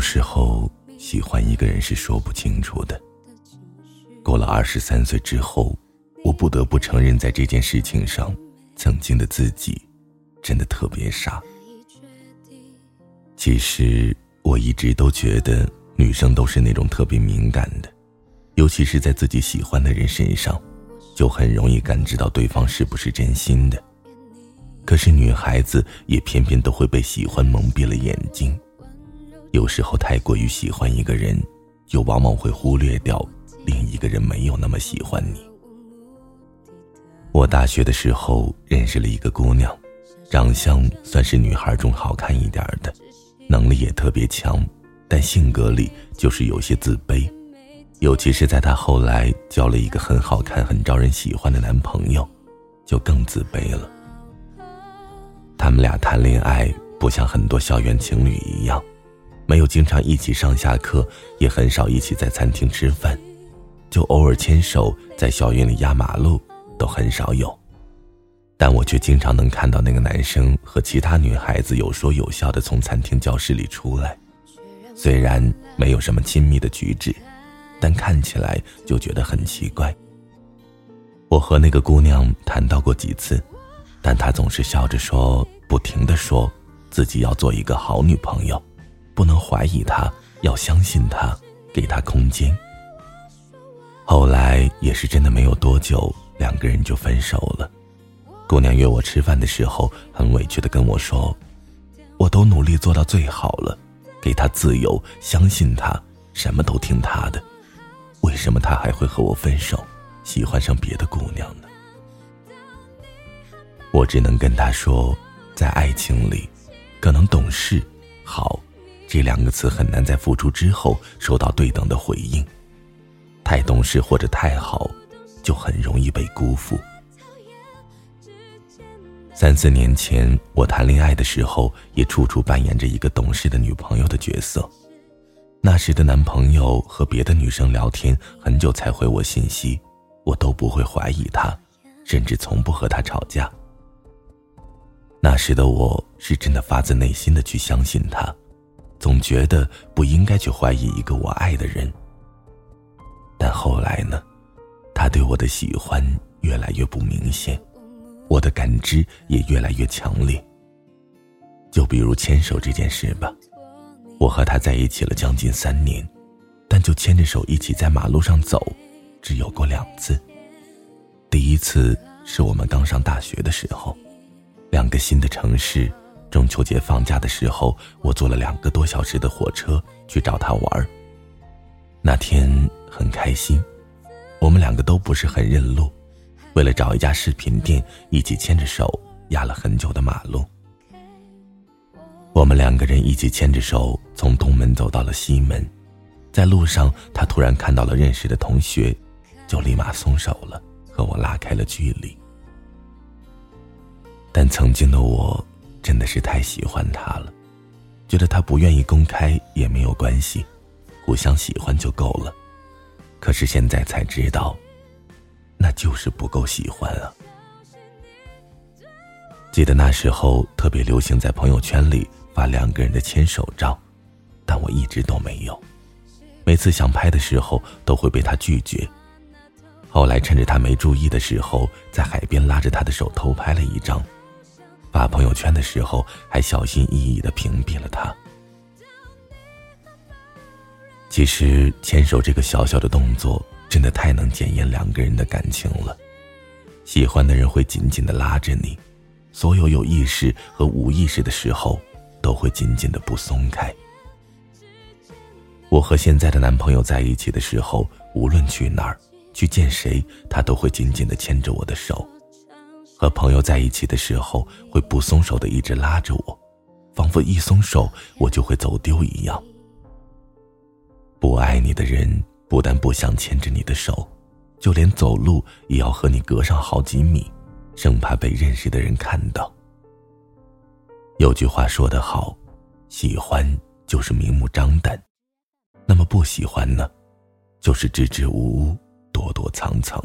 有时候喜欢一个人是说不清楚的。过了二十三岁之后，我不得不承认，在这件事情上，曾经的自己真的特别傻。其实我一直都觉得，女生都是那种特别敏感的，尤其是在自己喜欢的人身上，就很容易感知到对方是不是真心的。可是女孩子也偏偏都会被喜欢蒙蔽了眼睛，有时候太过于喜欢一个人，就往往会忽略掉另一个人没有那么喜欢你。我大学的时候认识了一个姑娘，长相算是女孩中好看一点的。能力也特别强，但性格里就是有些自卑，尤其是在她后来交了一个很好看、很招人喜欢的男朋友，就更自卑了。他们俩谈恋爱不像很多校园情侣一样，没有经常一起上下课，也很少一起在餐厅吃饭，就偶尔牵手在校园里压马路都很少有。但我却经常能看到那个男生和其他女孩子有说有笑的从餐厅教室里出来，虽然没有什么亲密的举止，但看起来就觉得很奇怪。我和那个姑娘谈到过几次，但她总是笑着说，不停的说自己要做一个好女朋友，不能怀疑他，要相信他，给他空间。后来也是真的没有多久，两个人就分手了。姑娘约我吃饭的时候，很委屈的跟我说：“我都努力做到最好了，给他自由，相信他，什么都听他的，为什么他还会和我分手，喜欢上别的姑娘呢？”我只能跟他说，在爱情里，可能懂事、好这两个词很难在付出之后收到对等的回应，太懂事或者太好，就很容易被辜负。三四年前，我谈恋爱的时候，也处处扮演着一个懂事的女朋友的角色。那时的男朋友和别的女生聊天，很久才回我信息，我都不会怀疑他，甚至从不和他吵架。那时的我是真的发自内心的去相信他，总觉得不应该去怀疑一个我爱的人。但后来呢，他对我的喜欢越来越不明显。我的感知也越来越强烈。就比如牵手这件事吧，我和他在一起了将近三年，但就牵着手一起在马路上走，只有过两次。第一次是我们刚上大学的时候，两个新的城市，中秋节放假的时候，我坐了两个多小时的火车去找他玩。那天很开心，我们两个都不是很认路。为了找一家饰品店，一起牵着手压了很久的马路。我们两个人一起牵着手从东门走到了西门，在路上，他突然看到了认识的同学，就立马松手了，和我拉开了距离。但曾经的我真的是太喜欢他了，觉得他不愿意公开也没有关系，互相喜欢就够了。可是现在才知道。那就是不够喜欢啊！记得那时候特别流行在朋友圈里发两个人的牵手照，但我一直都没有。每次想拍的时候都会被他拒绝。后来趁着他没注意的时候，在海边拉着他的手偷拍了一张，发朋友圈的时候还小心翼翼的屏蔽了他。其实牵手这个小小的动作。真的太能检验两个人的感情了。喜欢的人会紧紧的拉着你，所有有意识和无意识的时候，都会紧紧的不松开。我和现在的男朋友在一起的时候，无论去哪儿，去见谁，他都会紧紧的牵着我的手；和朋友在一起的时候，会不松手的一直拉着我，仿佛一松手我就会走丢一样。不爱你的人。不但不想牵着你的手，就连走路也要和你隔上好几米，生怕被认识的人看到。有句话说得好，喜欢就是明目张胆，那么不喜欢呢，就是支支吾吾、躲躲藏藏。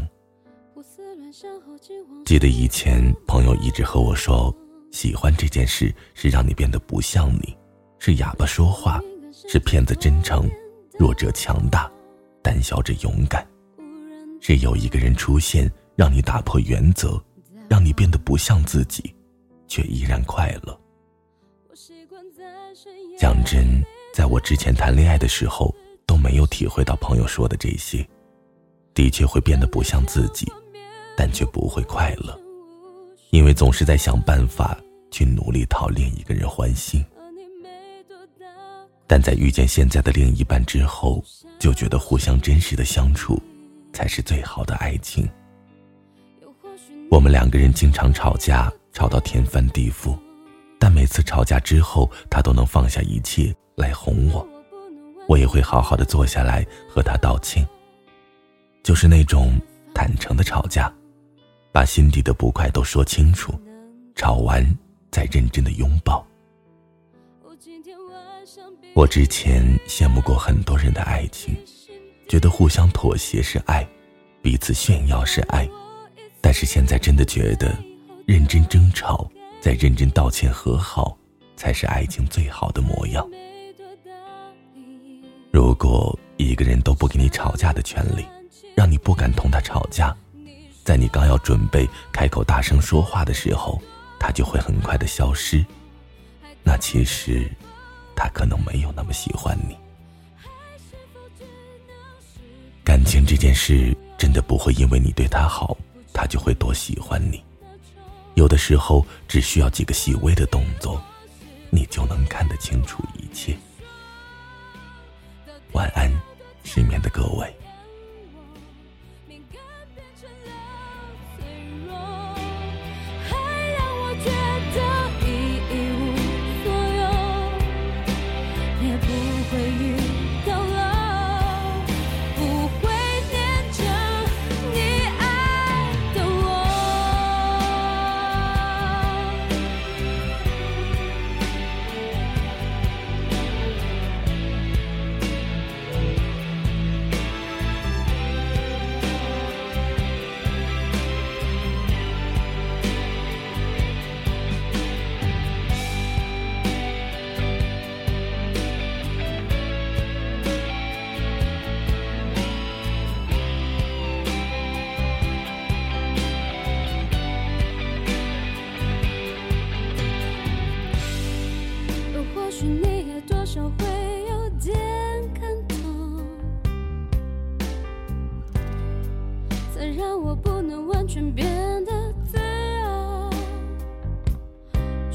记得以前朋友一直和我说，喜欢这件事是让你变得不像你，是哑巴说话，是骗子真诚，弱者强大，胆小者勇敢，是有一个人出现，让你打破原则，让你变得不像自己，却依然快乐。讲真，在我之前谈恋爱的时候，都没有体会到朋友说的这些，的确会变得不像自己，但却不会快乐，因为总是在想办法去努力讨另一个人欢心。但在遇见现在的另一半之后，就觉得互相真实的相处，才是最好的爱情。我们两个人经常吵架，吵到天翻地覆。但每次吵架之后，他都能放下一切来哄我，我也会好好的坐下来和他道歉。就是那种坦诚的吵架，把心底的不快都说清楚，吵完再认真的拥抱。我之前羡慕过很多人的爱情，觉得互相妥协是爱，彼此炫耀是爱，但是现在真的觉得，认真争吵。再认真道歉和好，才是爱情最好的模样。如果一个人都不给你吵架的权利，让你不敢同他吵架，在你刚要准备开口大声说话的时候，他就会很快的消失，那其实他可能没有那么喜欢你。感情这件事真的不会因为你对他好，他就会多喜欢你。有的时候，只需要几个细微的动作，你就能看得清楚一切。晚安，失眠的各位。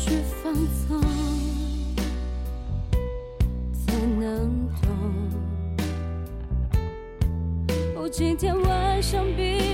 去放纵才能懂。我今天晚上比